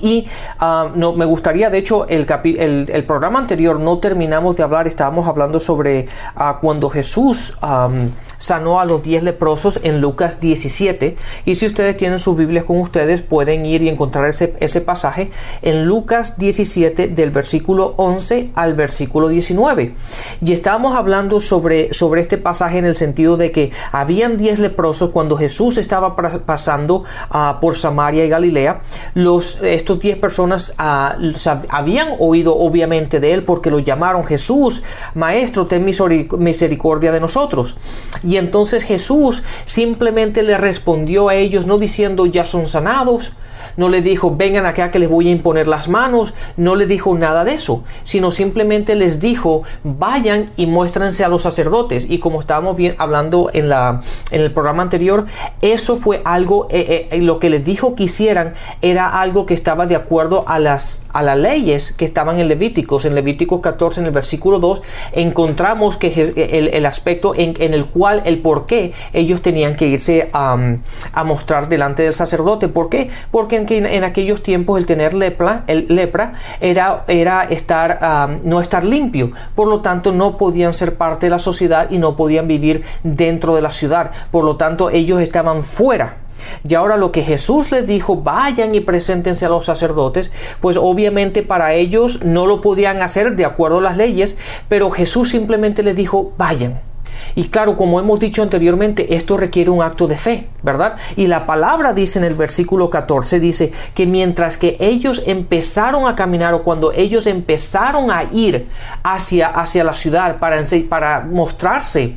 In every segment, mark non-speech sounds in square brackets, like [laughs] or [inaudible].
y ah, no, me gustaría, de hecho, el, el, programa anterior no terminamos de hablar, estábamos hablando sobre ah, cuando Jesús sanó a los 10 leprosos en Lucas 17. Y si ustedes tienen sus Biblias con ustedes, pueden ir y encontrar ese, ese pasaje en Lucas 17 del versículo 11 al versículo 19. Y estábamos hablando sobre, sobre este pasaje en el sentido de que habían 10 leprosos cuando Jesús estaba pasando uh, por Samaria y Galilea. Los, estos 10 personas uh, habían oído obviamente de él porque lo llamaron Jesús, Maestro, ten misericordia de nosotros. Entonces Jesús simplemente le respondió a ellos no diciendo ya son sanados, no le dijo vengan acá que les voy a imponer las manos, no le dijo nada de eso, sino simplemente les dijo vayan y muéstrense a los sacerdotes. Y como estábamos bien hablando en, la, en el programa anterior, eso fue algo, eh, eh, lo que les dijo que hicieran era algo que estaba de acuerdo a las, a las leyes que estaban en Levíticos. En Levíticos 14, en el versículo 2, encontramos que el, el aspecto en, en, el cual, el por qué ellos tenían que irse a, a mostrar delante del sacerdote. ¿Por qué? Porque en, aquellos tiempos el tener lepra era, era estar, no estar limpio. Por lo tanto, no podían ser parte de la sociedad y no podían vivir dentro de la ciudad. Por lo tanto, ellos estaban fuera. Y ahora lo que Jesús les dijo, vayan y preséntense a los sacerdotes, pues obviamente para ellos no lo podían hacer de acuerdo a las leyes, pero Jesús simplemente les dijo, vayan. Y claro, como hemos dicho anteriormente, esto requiere un acto de fe, ¿verdad? Y la palabra dice en el versículo 14, dice que mientras que ellos empezaron a caminar o cuando ellos empezaron a ir hacia, hacia la ciudad para, para mostrarse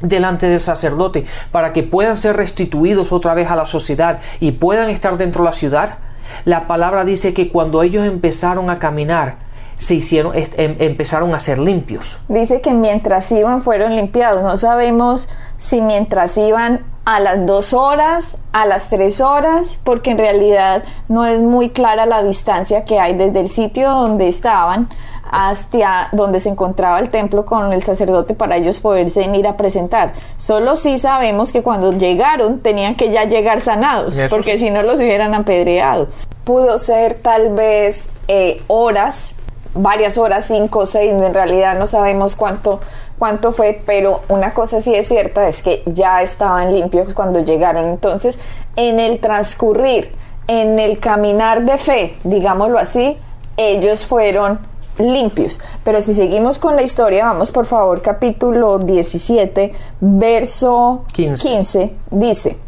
delante del sacerdote, para que puedan ser restituidos otra vez a la sociedad y puedan estar dentro de la ciudad, la palabra dice que cuando ellos empezaron a caminar, se hicieron, em, empezaron a ser limpios. Dice que mientras iban fueron limpiados. No sabemos si mientras iban a las dos horas, a las tres horas, porque en realidad no es muy clara la distancia que hay desde el sitio donde estaban hasta donde se encontraba el templo con el sacerdote para ellos poderse ir a presentar. Solo sí sabemos que cuando llegaron tenían que ya llegar sanados, porque si no los hubieran apedreado. Pudo ser tal vez eh, horas varias horas, cinco o seis, en realidad no sabemos cuánto, cuánto fue, pero una cosa sí es cierta, es que ya estaban limpios cuando llegaron. Entonces, en el transcurrir, en el caminar de fe, digámoslo así, ellos fueron limpios. Pero si seguimos con la historia, vamos por favor, capítulo 17, verso 15, 15 dice,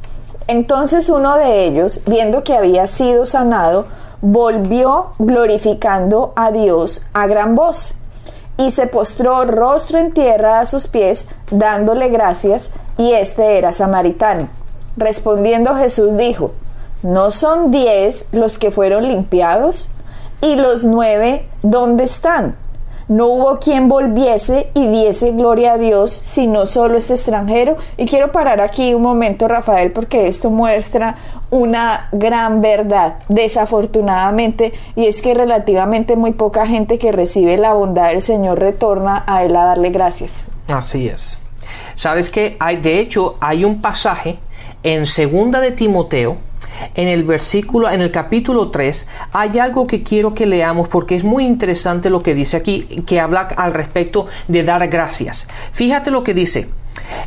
entonces uno de ellos, viendo que había sido sanado, volvió glorificando a Dios a gran voz y se postró rostro en tierra a sus pies, dándole gracias, y este era samaritano. Respondiendo Jesús dijo, ¿no son diez los que fueron limpiados? ¿Y los nueve dónde están? No hubo quien volviese y diese gloria a Dios, sino solo este extranjero. Y quiero parar aquí un momento, Rafael, porque esto muestra una gran verdad, desafortunadamente, y es que relativamente muy poca gente que recibe la bondad del Señor retorna a Él a darle gracias. Así es. Sabes que hay, de hecho, hay un pasaje en segunda de Timoteo, en el versículo, en el capítulo 3, hay algo que quiero que leamos porque es muy interesante lo que dice aquí, que habla al respecto de dar gracias. Fíjate lo que dice.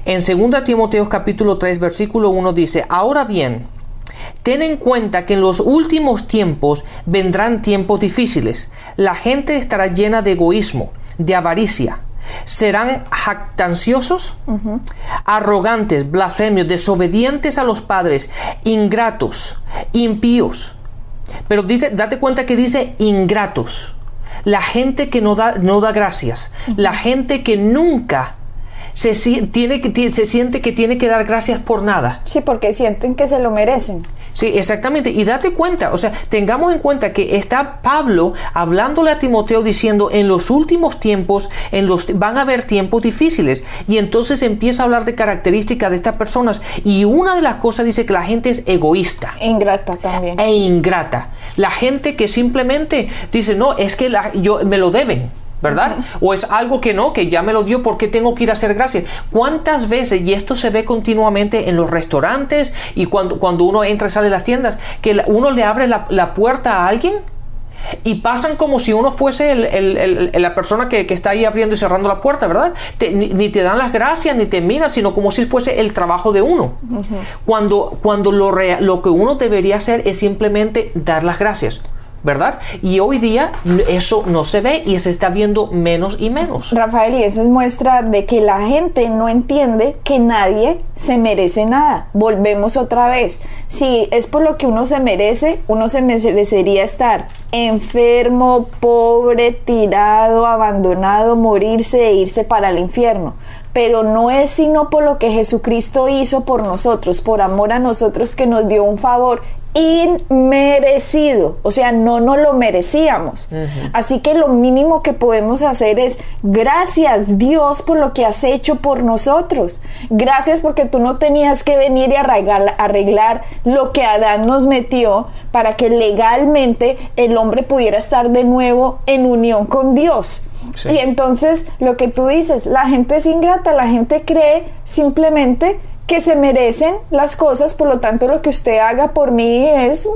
En 2 Timoteo capítulo 3, versículo 1 dice, ahora bien, Ten en cuenta que en los últimos tiempos vendrán tiempos difíciles. La gente estará llena de egoísmo, de avaricia, serán jactanciosos, arrogantes, blasfemios, desobedientes a los padres, ingratos, impíos. Pero dice, date cuenta que dice ingratos. La gente que no da, no da gracias, la gente que nunca se, tiene, se siente que tiene que dar gracias por nada. Sí, porque sienten que se lo merecen. Sí, exactamente. Y date cuenta, o sea, tengamos en cuenta que está Pablo hablándole a Timoteo diciendo, en los últimos tiempos en los, van a haber tiempos difíciles. Y entonces empieza a hablar de características de estas personas. Y una de las cosas dice que la gente es egoísta. Ingrata también. E ingrata. La gente que simplemente dice, no, es que la, yo, me lo deben. ¿Verdad? O es algo que no, que ya me lo dio porque tengo que ir a hacer gracias. ¿Cuántas veces, y esto se ve continuamente en los restaurantes y cuando, cuando uno entra y sale de las tiendas, que uno le abre la, puerta a alguien? y pasan como si uno fuese la persona que, está ahí abriendo y cerrando la puerta, ¿verdad? ni, te dan las gracias, ni te miran, sino como si fuese el trabajo de uno. Cuando, cuando lo, lo que uno debería hacer es simplemente dar las gracias. ¿Verdad? Y hoy día eso no se ve y se está viendo menos y menos. Rafael, y eso es muestra de que la gente no entiende que nadie se merece nada. Volvemos otra vez. Si es por lo que uno se merece, uno se merecería estar enfermo, pobre, tirado, abandonado, morirse e irse para el infierno pero no es sino por lo que Jesucristo hizo por nosotros, por amor a nosotros que nos dio un favor inmerecido, o sea, no nos lo merecíamos. Así que lo mínimo que podemos hacer es gracias Dios por lo que has hecho por nosotros. Gracias porque tú no tenías que venir y arreglar, arreglar lo que Adán nos metió para que legalmente el hombre pudiera estar de nuevo en unión con Dios. Y entonces lo que tú dices, la gente es ingrata, la gente cree simplemente que se merecen las cosas, por lo tanto lo que usted haga por mí es,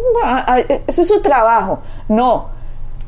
eso es su trabajo. No,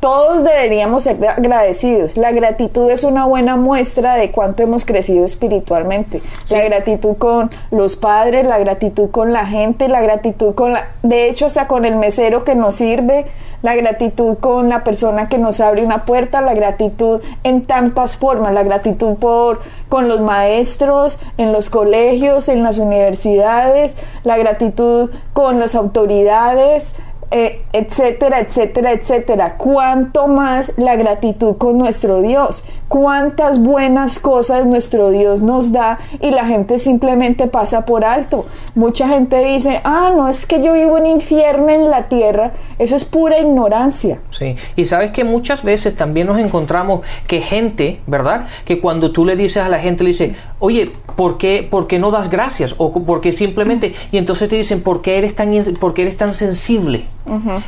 todos deberíamos ser agradecidos. La gratitud es una buena muestra de cuánto hemos crecido espiritualmente. La gratitud con los padres, la gratitud con la gente, la gratitud con la... De hecho, hasta con el mesero que nos sirve, la gratitud con la persona que nos abre una puerta, la gratitud en tantas formas, la gratitud por con los maestros, en los colegios, en las universidades, la gratitud con las autoridades, eh, etcétera, etcétera, etcétera. Cuánto más la gratitud con nuestro Dios, cuántas buenas cosas nuestro Dios nos da y la gente simplemente pasa por alto. Mucha gente dice, ah, no es que yo vivo en infierno en la tierra, eso es pura ignorancia. Sí, y sabes que muchas veces también nos encontramos que gente, ¿verdad? Que cuando tú le dices a la gente, le dice, oye, ¿por qué, ¿por qué no das gracias? O porque simplemente, y entonces te dicen, ¿por qué eres tan, por qué eres tan sensible?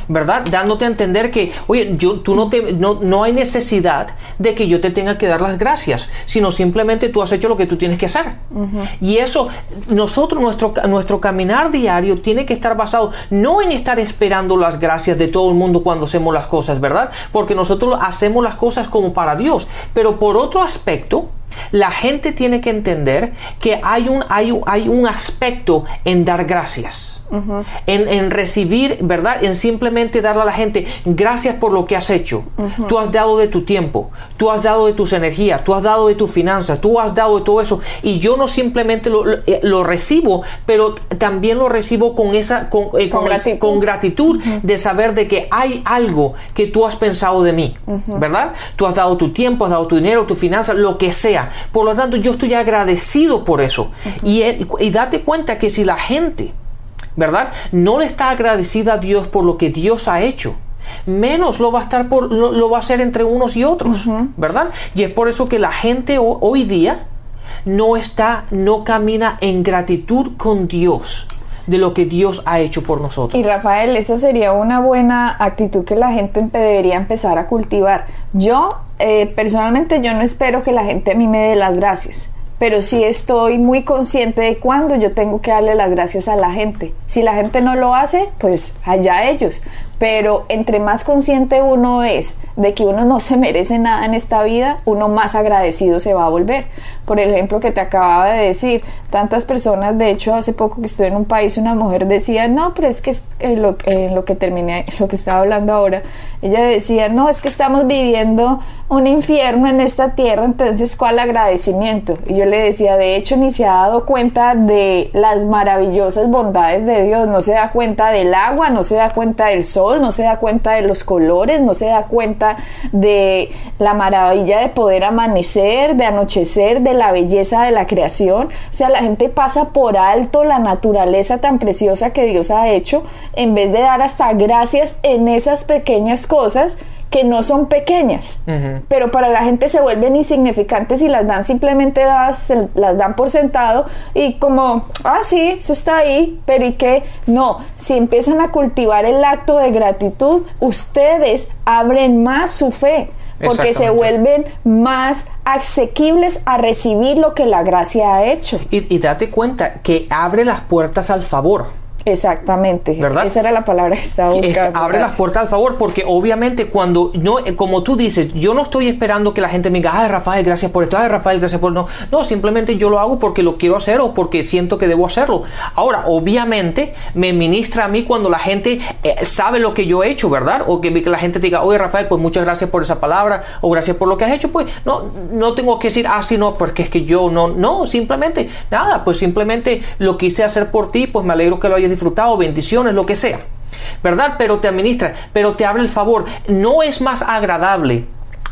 ¿Verdad? Dándote a entender que, oye, yo, tú no, te, no, no, hay necesidad de que yo te tenga que dar las gracias, sino simplemente tú has hecho lo que tú tienes que hacer. Y eso, nosotros, nuestro, nuestro caminar diario tiene que estar basado no en estar esperando las gracias de todo el mundo cuando hacemos las cosas, ¿verdad? Porque nosotros hacemos las cosas como para Dios, pero por otro aspecto, la gente tiene que entender que hay un, hay, hay un aspecto en dar gracias en, recibir, ¿verdad? En simplemente darle a la gente gracias por lo que has hecho. Tú has dado de tu tiempo, tú has dado de tus energías, tú has dado de tus finanzas, tú has dado de todo eso. Y yo no simplemente lo, eh, recibo, pero también lo recibo con esa con, eh, gratitud, de saber de que hay algo que tú has pensado de mí, ¿verdad? Tú has dado tu tiempo, has dado tu dinero, tu finanzas, lo que sea. Por lo tanto, yo estoy agradecido por eso. y, y date cuenta que si la gente ¿verdad? No le está agradecida a Dios por lo que Dios ha hecho. Menos lo va a estar por, lo, va a hacer entre unos y otros, ¿verdad? Y es por eso que la gente hoy día no está, no camina en gratitud con Dios de lo que Dios ha hecho por nosotros. Y Rafael, esa sería una buena actitud que la gente debería empezar a cultivar. Yo, eh, personalmente, yo no espero que la gente a mí me dé las gracias pero sí estoy muy consciente de cuándo yo tengo que darle las gracias a la gente. Si la gente no lo hace, pues allá ellos pero entre más consciente uno es de que uno no se merece nada en esta vida, uno más agradecido se va a volver. Por el ejemplo que te acababa de decir, tantas personas, de hecho hace poco que estuve en un país, una mujer decía, no, pero es que en lo, en lo que terminé, [laughs] lo que estaba hablando ahora, ella decía, no, es que estamos viviendo un infierno en esta tierra, entonces ¿cuál agradecimiento? Y yo le decía, de hecho ni se ha dado cuenta de las maravillosas bondades de Dios, no se da cuenta del agua, no se da cuenta del sol, no se da cuenta de los colores, no se da cuenta de la maravilla de poder amanecer, de anochecer, de la belleza de la creación. O sea, la gente pasa por alto la naturaleza tan preciosa que Dios ha hecho en vez de dar hasta gracias en esas pequeñas cosas que no son pequeñas, pero para la gente se vuelven insignificantes y las dan simplemente dadas, las dan por sentado y como, ah, sí, eso está ahí, pero ¿y qué? No, si empiezan a cultivar el acto de gratitud, ustedes abren más su fe porque se vuelven más asequibles a recibir lo que la gracia ha hecho. Y, y date cuenta que abre las puertas al favor. Exactamente. ¿verdad? Esa era la palabra que estaba buscando. abre las puertas al favor, porque obviamente cuando no, eh, como tú dices, yo no estoy esperando que la gente me diga, ay Rafael, gracias por esto, ay Rafael, gracias por no. No, simplemente yo lo hago porque lo quiero hacer o porque siento que debo hacerlo. Ahora, obviamente, me ministra a mí cuando la gente eh, sabe lo que yo he hecho, ¿verdad? O que, la gente diga, oye Rafael, pues muchas gracias por esa palabra, o gracias por lo que has hecho, pues no, no tengo que decir, ah, sí, no, porque es que yo no, no, simplemente, nada, pues simplemente lo quise hacer por ti, pues me alegro que lo hayas disfrutado, bendiciones, lo que sea. ¿Verdad? Pero te administra, pero te abre el favor. No es más agradable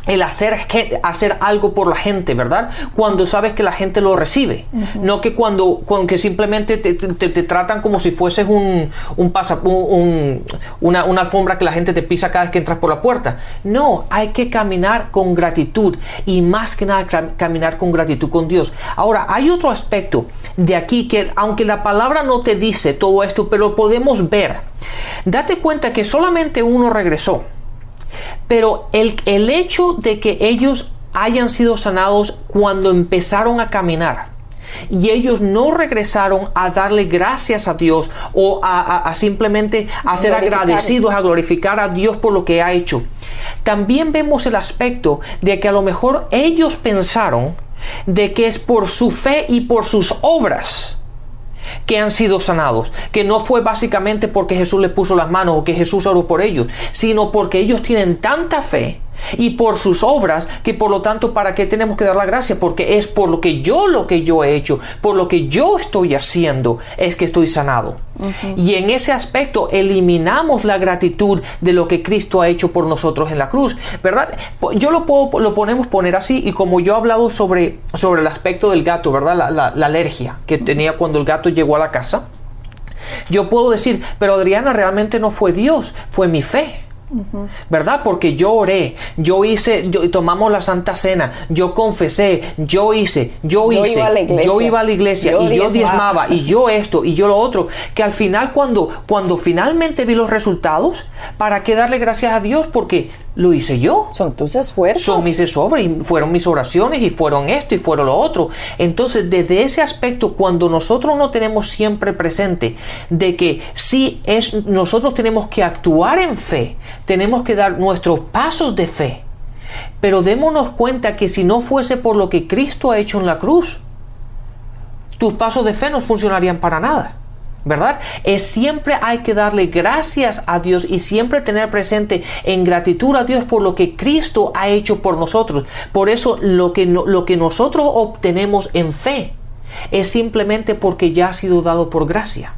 el hacer, hacer algo por la gente, ¿verdad? Cuando sabes que la gente lo recibe. No que cuando, cuando que simplemente te, tratan como si fueses un, un, una, una, alfombra que la gente te pisa cada vez que entras por la puerta. No, hay que caminar con gratitud y más que nada caminar con gratitud con Dios. Ahora, hay otro aspecto de aquí que aunque la palabra no te dice todo esto, pero podemos ver. Date cuenta que solamente uno regresó. Pero el, el hecho de que ellos hayan sido sanados cuando empezaron a caminar, y ellos no regresaron a darle gracias a Dios o a, simplemente a ser agradecidos, a glorificar a Dios por lo que ha hecho. También vemos el aspecto de que a lo mejor ellos pensaron de que es por su fe y por sus obras que han sido sanados, que no fue básicamente porque Jesús les puso las manos o que Jesús oró por ellos, sino porque ellos tienen tanta fe y por sus obras que por lo tanto para qué tenemos que dar la gracia porque es por lo que yo lo que yo he hecho por lo que yo estoy haciendo es que estoy sanado. Y en ese aspecto eliminamos la gratitud de lo que Cristo ha hecho por nosotros en la cruz verdad yo lo puedo lo ponemos poner así y como yo he hablado sobre sobre el aspecto del gato verdad la, la alergia que tenía cuando el gato llegó a la casa. Yo puedo decir pero Adriana realmente no fue Dios fue mi fe ¿Verdad? Porque yo oré, yo hice, yo, tomamos la Santa Cena, yo confesé, yo hice, yo, hice, yo iba a la iglesia y yo diezmaba y yo esto y yo lo otro, que al final cuando, cuando finalmente vi los resultados, ¿para qué darle gracias a Dios? Porque lo hice yo. Son tus esfuerzos. Son mis esfuerzos y fueron mis oraciones y fueron esto y fueron lo otro. Entonces, desde ese aspecto, cuando nosotros no tenemos siempre presente de que si es, nosotros tenemos que actuar en fe, tenemos que dar nuestros pasos de fe. Pero démonos cuenta que si no fuese por lo que Cristo ha hecho en la cruz, tus pasos de fe no funcionarían para nada. ¿Verdad? Es siempre hay que darle gracias a Dios y siempre tener presente en gratitud a Dios por lo que Cristo ha hecho por nosotros. Por eso lo que, lo que nosotros obtenemos en fe es simplemente porque ya ha sido dado por gracia.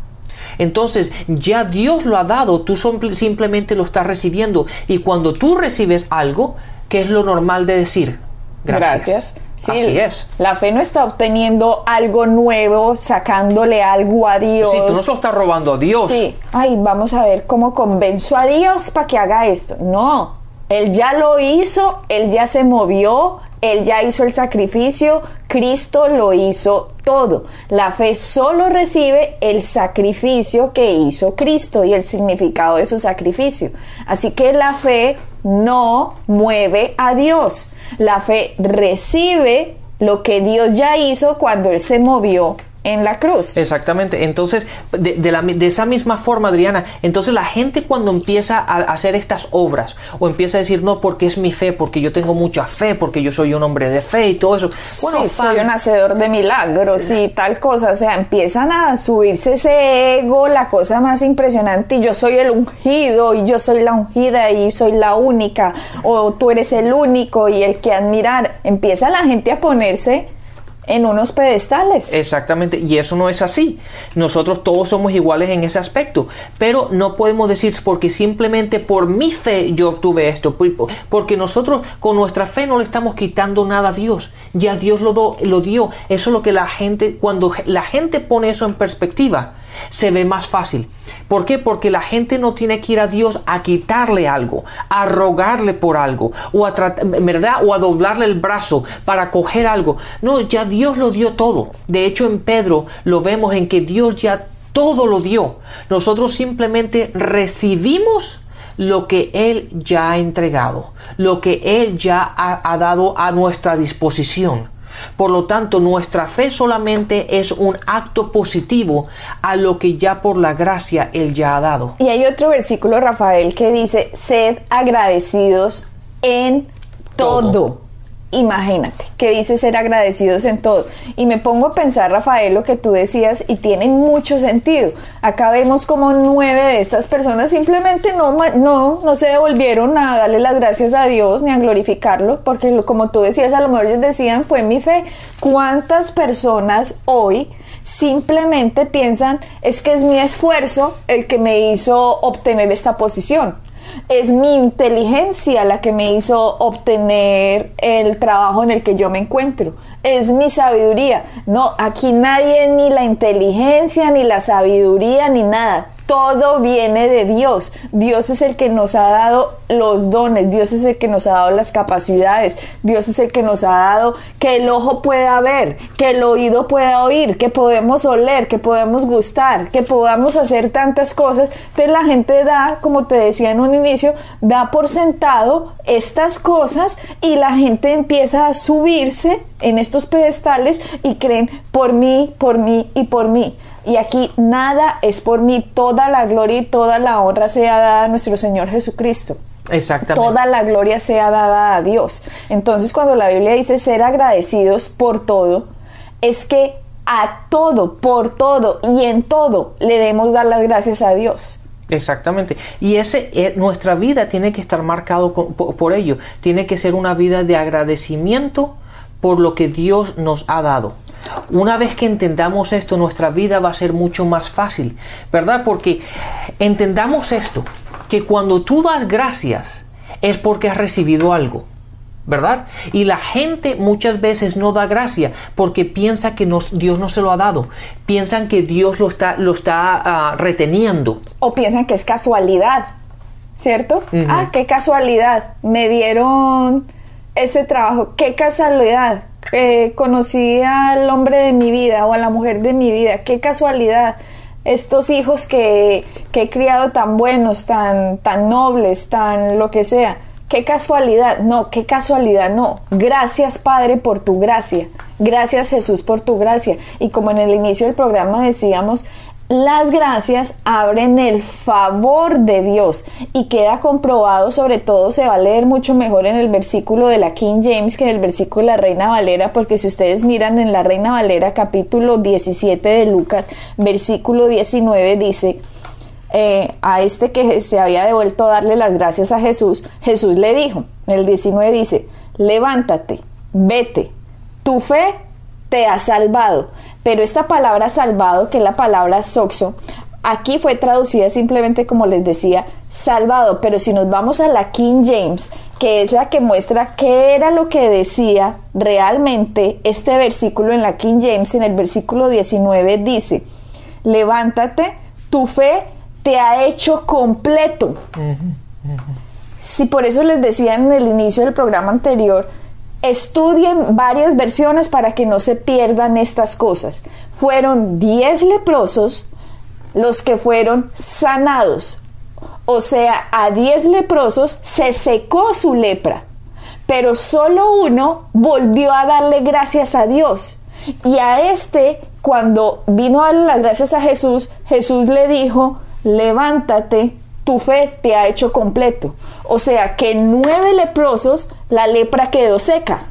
Entonces ya Dios lo ha dado, tú simplemente lo estás recibiendo y cuando tú recibes algo, ¿qué es lo normal de decir? Gracias. Sí, Así es. La fe no está obteniendo algo nuevo, sacándole algo a Dios. Sí, tú no se estás robando a Dios. Sí. Ay, vamos a ver cómo convenzo a Dios para que haga esto. No. Él ya lo hizo, él ya se movió, él ya hizo el sacrificio, Cristo lo hizo todo. La fe solo recibe el sacrificio que hizo Cristo y el significado de su sacrificio. Así que la fe no mueve a Dios. La fe recibe lo que Dios ya hizo cuando Él se movió en la cruz. Exactamente. Entonces, de, esa misma forma, Adriana, entonces la gente cuando empieza a hacer estas obras o empieza a decir, no, porque es mi fe, porque yo tengo mucha fe, porque yo soy un hombre de fe y todo eso. Bueno, soy un hacedor de milagros y tal cosa. O sea, empiezan a subirse ese ego, la cosa más impresionante. Y yo soy el ungido y yo soy la ungida y soy la única. O tú eres el único y el que admirar. Empieza la gente a ponerse en unos pedestales. Exactamente, y eso no es así. Nosotros todos somos iguales en ese aspecto, pero no podemos decir porque simplemente por mi fe yo obtuve esto, porque nosotros con nuestra fe no le estamos quitando nada a Dios, ya Dios lo, lo dio. Eso es lo que la gente, cuando la gente pone eso en perspectiva, se ve más fácil. ¿Por qué? Porque la gente no tiene que ir a Dios a quitarle algo, a rogarle por algo, o a, ¿verdad? o a doblarle el brazo para coger algo. No, ya Dios lo dio todo. De hecho, en Pedro lo vemos en que Dios ya todo lo dio. Nosotros simplemente recibimos lo que Él ya ha entregado, lo que Él ya ha dado a nuestra disposición. Por lo tanto, nuestra fe solamente es un acto positivo a lo que ya por la gracia Él ya ha dado. Y hay otro versículo, Rafael, que dice, sed agradecidos en todo. Imagínate, que dice ser agradecidos en todo. Y me pongo a pensar, Rafael, lo que tú decías y tiene mucho sentido. Acá vemos como nueve de estas personas simplemente no, no, no se devolvieron a darle las gracias a Dios ni a glorificarlo, porque como tú decías, a lo mejor ellos decían, fue mi fe. ¿Cuántas personas hoy simplemente piensan, es que es mi esfuerzo el que me hizo obtener esta posición? Es mi inteligencia la que me hizo obtener el trabajo en el que yo me encuentro. Es mi sabiduría. No, aquí nadie ni la inteligencia, ni la sabiduría, ni nada todo viene de Dios. Dios es el que nos ha dado los dones, Dios es el que nos ha dado las capacidades, Dios es el que nos ha dado que el ojo pueda ver, que el oído pueda oír, que podemos oler, que podemos gustar, que podamos hacer tantas cosas. Pero la gente da, como te decía en un inicio, da por sentado estas cosas y la gente empieza a subirse en estos pedestales y creen por mí, por mí y por mí. Y aquí nada es por mí, toda la gloria y toda la honra sea dada a nuestro Señor Jesucristo. Exactamente. Toda la gloria sea dada a Dios. Entonces cuando la Biblia dice ser agradecidos por todo, es que a todo, por todo y en todo le demos dar las gracias a Dios. Exactamente. Y ese, eh, nuestra vida tiene que estar marcado por, ello. Tiene que ser una vida de agradecimiento por lo que Dios nos ha dado. Una vez que entendamos esto, nuestra vida va a ser mucho más fácil, ¿verdad? Porque entendamos esto, que cuando tú das gracias es porque has recibido algo. ¿verdad? Y la gente muchas veces no da gracia porque piensa que Dios no se lo ha dado, piensan que Dios lo está, lo está ah, reteniendo. O piensan que es casualidad, ¿cierto? Ah, qué casualidad, me dieron ese trabajo, qué casualidad, conocí al hombre de mi vida o a la mujer de mi vida, qué casualidad. Estos hijos que, que he criado tan buenos, tan, tan nobles, tan lo que sea. Qué casualidad, no, qué casualidad, no. Gracias Padre por tu gracia. Gracias Jesús por tu gracia. Y como en el inicio del programa decíamos, las gracias abren el favor de Dios y queda comprobado, sobre todo se va a leer mucho mejor en el versículo de la King James que en el versículo de la Reina Valera, porque si ustedes miran en la Reina Valera capítulo 17 de Lucas, versículo 19 dice, eh, a este que se había devuelto a darle las gracias a Jesús, Jesús le dijo, en el 19 dice, levántate, vete, tu fe te ha salvado. Pero esta palabra salvado, que es la palabra soxo, aquí fue traducida simplemente como les decía, salvado. Pero si nos vamos a la King James, que es la que muestra qué era lo que decía realmente este versículo en la King James, en el versículo 19 dice, levántate, tu fe te ha hecho completo. Si por eso les decía en el inicio del programa anterior, Estudien varias versiones para que no se pierdan estas cosas. Fueron 10 leprosos los que fueron sanados. O sea, a 10 leprosos se secó su lepra, pero solo uno volvió a darle gracias a Dios. Y a este, cuando vino a darle las gracias a Jesús, Jesús le dijo, levántate, tu fe te ha hecho completo. O sea que nueve leprosos la lepra quedó seca,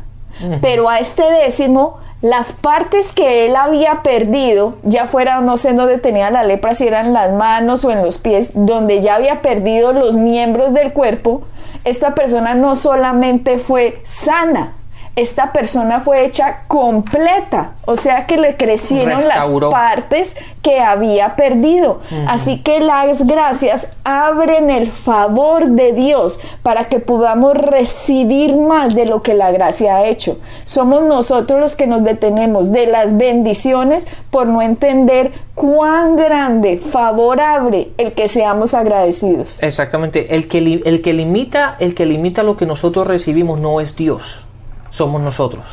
pero a este décimo las partes que él había perdido, ya fuera no sé dónde tenía la lepra, si eran las manos o en los pies, donde ya había perdido los miembros del cuerpo, esta persona no solamente fue sana, esta persona fue hecha completa, o sea que le crecieron Restauró. las partes que había perdido. Así que las gracias abren el favor de Dios para que podamos recibir más de lo que la gracia ha hecho. Somos nosotros los que nos detenemos de las bendiciones por no entender cuán grande favor abre el que seamos agradecidos. Exactamente. El que, el que limita, el que limita lo que nosotros recibimos no es Dios, somos nosotros.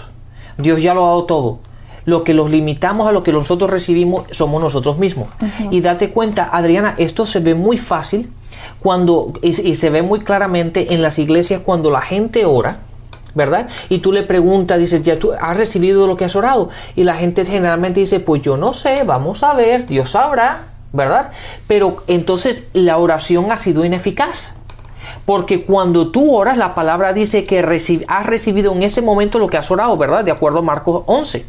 Dios ya lo ha dado todo. Lo que los limitamos a lo que nosotros recibimos somos nosotros mismos. Y date cuenta, Adriana, esto se ve muy fácil cuando y, y se ve muy claramente en las iglesias cuando la gente ora. ¿Verdad? Y tú le preguntas, dices, ¿ya tú has recibido lo que has orado? Y la gente generalmente dice, pues yo no sé, vamos a ver, Dios sabrá, ¿verdad? Pero entonces la oración ha sido ineficaz. Porque cuando tú oras, la palabra dice que has recibido en ese momento lo que has orado, ¿verdad? De acuerdo a Marcos 11.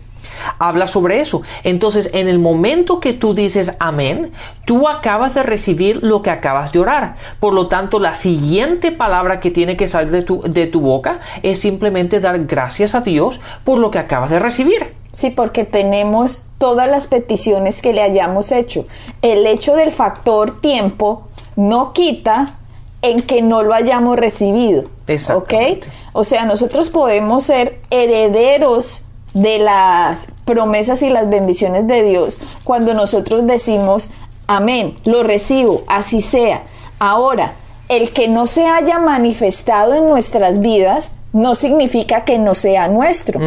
Habla sobre eso. Entonces, en el momento que tú dices amén, tú acabas de recibir lo que acabas de orar. Por lo tanto, la siguiente palabra que tiene que salir de tu, de tu boca es simplemente dar gracias a Dios por lo que acabas de recibir. Sí, porque tenemos todas las peticiones que le hayamos hecho. El hecho del factor tiempo no quita en que no lo hayamos recibido. ¿Ok? Exactamente. O sea, nosotros podemos ser herederos de las promesas y las bendiciones de Dios cuando nosotros decimos, amén, lo recibo, así sea. Ahora, el que no se haya manifestado en nuestras vidas no significa que no sea nuestro.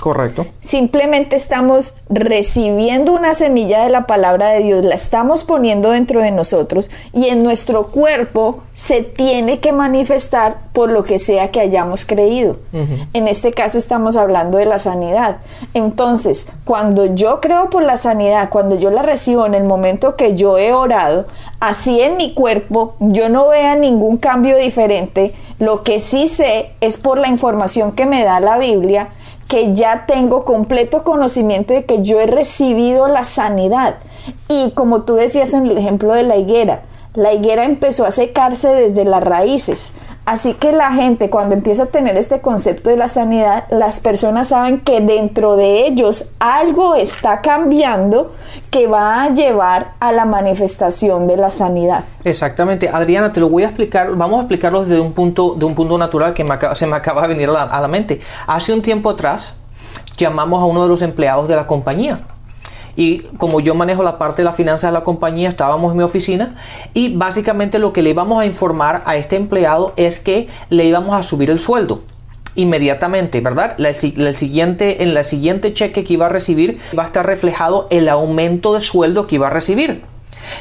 Correcto. Simplemente estamos recibiendo una semilla de la palabra de Dios, la estamos poniendo dentro de nosotros y en nuestro cuerpo se tiene que manifestar por lo que sea que hayamos creído. En este caso estamos hablando de la sanidad. Entonces, cuando yo creo por la sanidad, cuando yo la recibo en el momento que yo he orado, así en mi cuerpo yo no vea ningún cambio diferente, lo que sí sé es por la información que me da la Biblia que ya tengo completo conocimiento de que yo he recibido la sanidad. Y como tú decías en el ejemplo de la higuera, la higuera empezó a secarse desde las raíces. Así que la gente cuando empieza a tener este concepto de la sanidad, las personas saben que dentro de ellos algo está cambiando que va a llevar a la manifestación de la sanidad. Exactamente, Adriana, te lo voy a explicar, vamos a explicarlo desde un punto, de un punto natural que me acaba- se me acaba de venir a la, a la mente. Hace un tiempo atrás llamamos a uno de los empleados de la compañía y como yo manejo la parte de la finanza de la compañía, estábamos en mi oficina y básicamente lo que le íbamos a informar a este empleado es que le íbamos a subir el sueldo inmediatamente, ¿verdad? El, si- el siguiente, en la siguiente cheque que iba a recibir va a estar reflejado el aumento de sueldo que iba a recibir.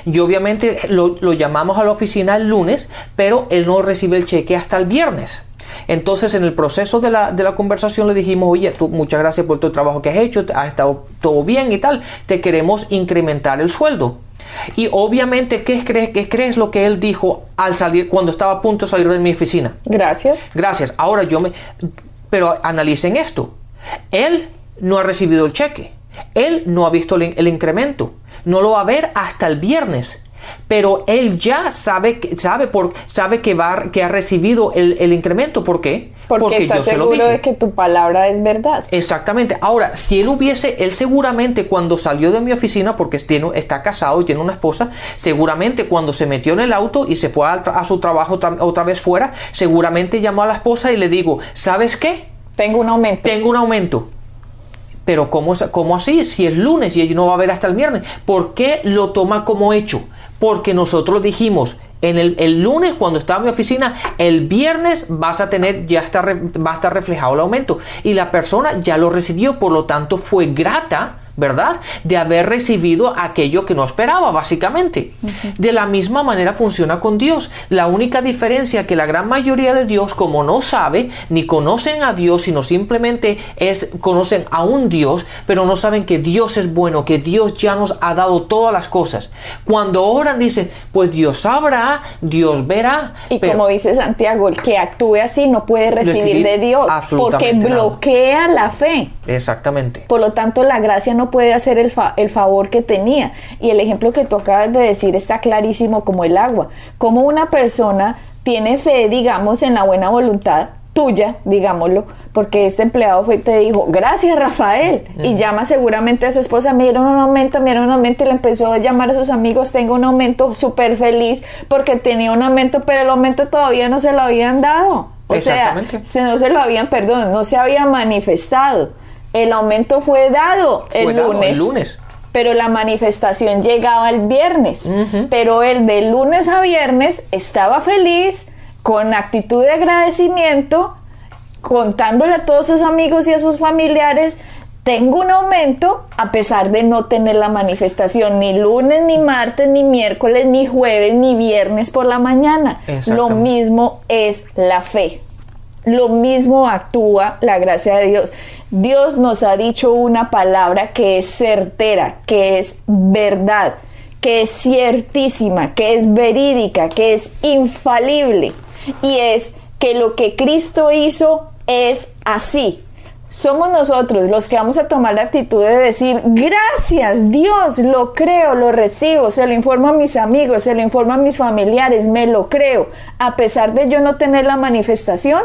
Y obviamente lo llamamos a la oficina el lunes, pero él no recibe el cheque hasta el viernes. Entonces, en el proceso de la, de la conversación le dijimos, oye, tú, muchas gracias por todo el trabajo que has hecho, ha estado todo bien y tal, te queremos incrementar el sueldo. Y obviamente, ¿qué crees, qué crees lo que él dijo al salir, cuando estaba a punto de salir de mi oficina? Gracias. Gracias. Ahora yo me... Pero analicen esto. Él no ha recibido el cheque. Él no ha visto el, el incremento. No lo va a ver hasta el viernes. Pero él ya sabe, que- sabe, por, sabe que, va, que ha recibido el, el incremento. ¿Por qué? Porque, está yo se lo seguro dije. de que tu palabra es verdad. Exactamente. Ahora, si él hubiese, él seguramente cuando salió de mi oficina, porque tiene- está casado y tiene una esposa, seguramente cuando se metió en el auto y se fue a, a su trabajo otra, otra vez fuera, seguramente llamó a la esposa y le digo, ¿sabes qué? Tengo un aumento. Tengo un aumento. Pero ¿cómo, cómo así? Si es lunes y ella no va a ver hasta el viernes. ¿Por qué lo toma como hecho? Porque nosotros dijimos en el, el lunes cuando estaba en mi oficina, el viernes vas a tener, ya está, va a estar reflejado el aumento. Y la persona ya lo recibió, por lo tanto fue grata, ¿verdad? De haber recibido aquello que no esperaba, básicamente. De la misma manera funciona con Dios. La única diferencia que la gran mayoría de Dios, como no sabe, ni conocen a Dios, sino simplemente es, conocen a un Dios, pero no saben que Dios es bueno, que Dios ya nos ha dado todas las cosas. Cuando oran dicen, pues Dios sabrá, Dios verá. Y pero- como dice Santiago, el que actúe así no puede recibir, Recibir de Dios porque nada. bloquea la fe. Exactamente. Por lo tanto, la gracia no puede hacer el, fa- el favor que tenía. Y el ejemplo que tú acabas de decir está clarísimo como el agua. Como una persona tiene fe, digamos, en la buena voluntad tuya, digámoslo, porque este empleado fue y te dijo, gracias Rafael, y llama seguramente a su esposa, mira un aumento, mira un aumento, y le empezó a llamar a sus amigos, tengo un aumento súper feliz, porque tenía un aumento, pero el aumento todavía no se lo habían dado. O sea, se, no se lo habían, perdón, no se había manifestado. El aumento fue dado el lunes. El lunes pero la manifestación llegaba el viernes. Pero él de lunes a viernes estaba feliz, con actitud de agradecimiento, contándole a todos sus amigos y a sus familiares, tengo un aumento a pesar de no tener la manifestación ni lunes, ni martes, ni miércoles, ni jueves, ni viernes por la mañana. Lo mismo es la fe. Lo mismo actúa la gracia de Dios. Dios nos ha dicho una palabra que es certera, que es verdad, que es ciertísima, que es verídica, que es infalible. Y es que lo que Cristo hizo es así. Somos nosotros los que vamos a tomar la actitud de decir, gracias Dios, lo creo, lo recibo, se lo informo a mis amigos, se lo informo a mis familiares, me lo creo, a pesar de yo no tener la manifestación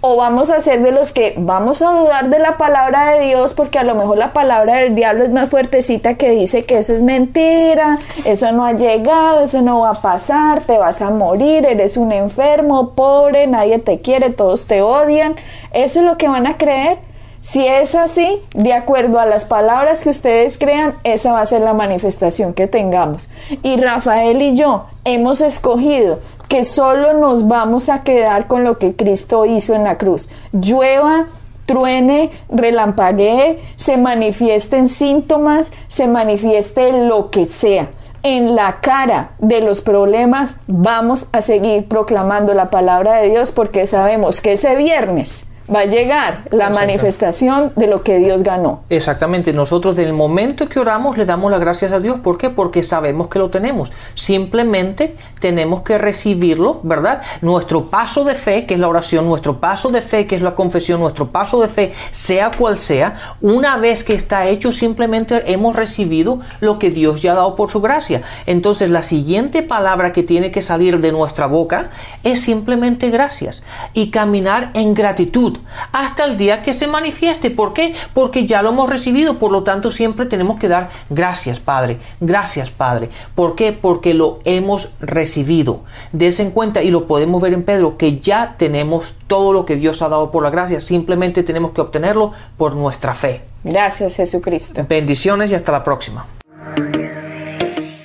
o vamos a ser de los que vamos a dudar de la palabra de Dios porque a lo mejor la palabra del diablo es más fuertecita que dice que eso es mentira, eso no ha llegado, eso no va a pasar, te vas a morir, eres un enfermo, pobre, nadie te quiere, todos te odian. Eso es lo que van a creer. Si es así, de acuerdo a las palabras que ustedes crean, esa va a ser la manifestación que tengamos. Y Rafael y yo hemos escogido que solo nos vamos a quedar con lo que Cristo hizo en la cruz. Llueva, truene, relampaguee, se manifiesten síntomas, se manifieste lo que sea. En la cara de los problemas vamos a seguir proclamando la palabra de Dios porque sabemos que ese viernes va a llegar la manifestación de lo que Dios ganó. Exactamente, nosotros del momento que oramos le damos las gracias a Dios. ¿Por qué? Porque sabemos que lo tenemos. Simplemente tenemos que recibirlo, ¿verdad? Nuestro paso de fe, que es la oración, nuestro paso de fe, que es la confesión, nuestro paso de fe, sea cual sea, una vez que está hecho, simplemente hemos recibido lo que Dios ya ha dado por su gracia. Entonces la siguiente palabra que tiene que salir de nuestra boca es simplemente gracias y caminar en gratitud hasta el día que se manifieste. ¿Por qué? Porque ya lo hemos recibido, por lo tanto siempre tenemos que dar gracias Padre, gracias Padre. ¿Por qué? Porque lo hemos recibido. Des en cuenta y lo podemos ver en Pedro, que ya tenemos todo lo que Dios ha dado por la gracia, simplemente tenemos que obtenerlo por nuestra fe. Gracias Jesucristo. Bendiciones y hasta la próxima.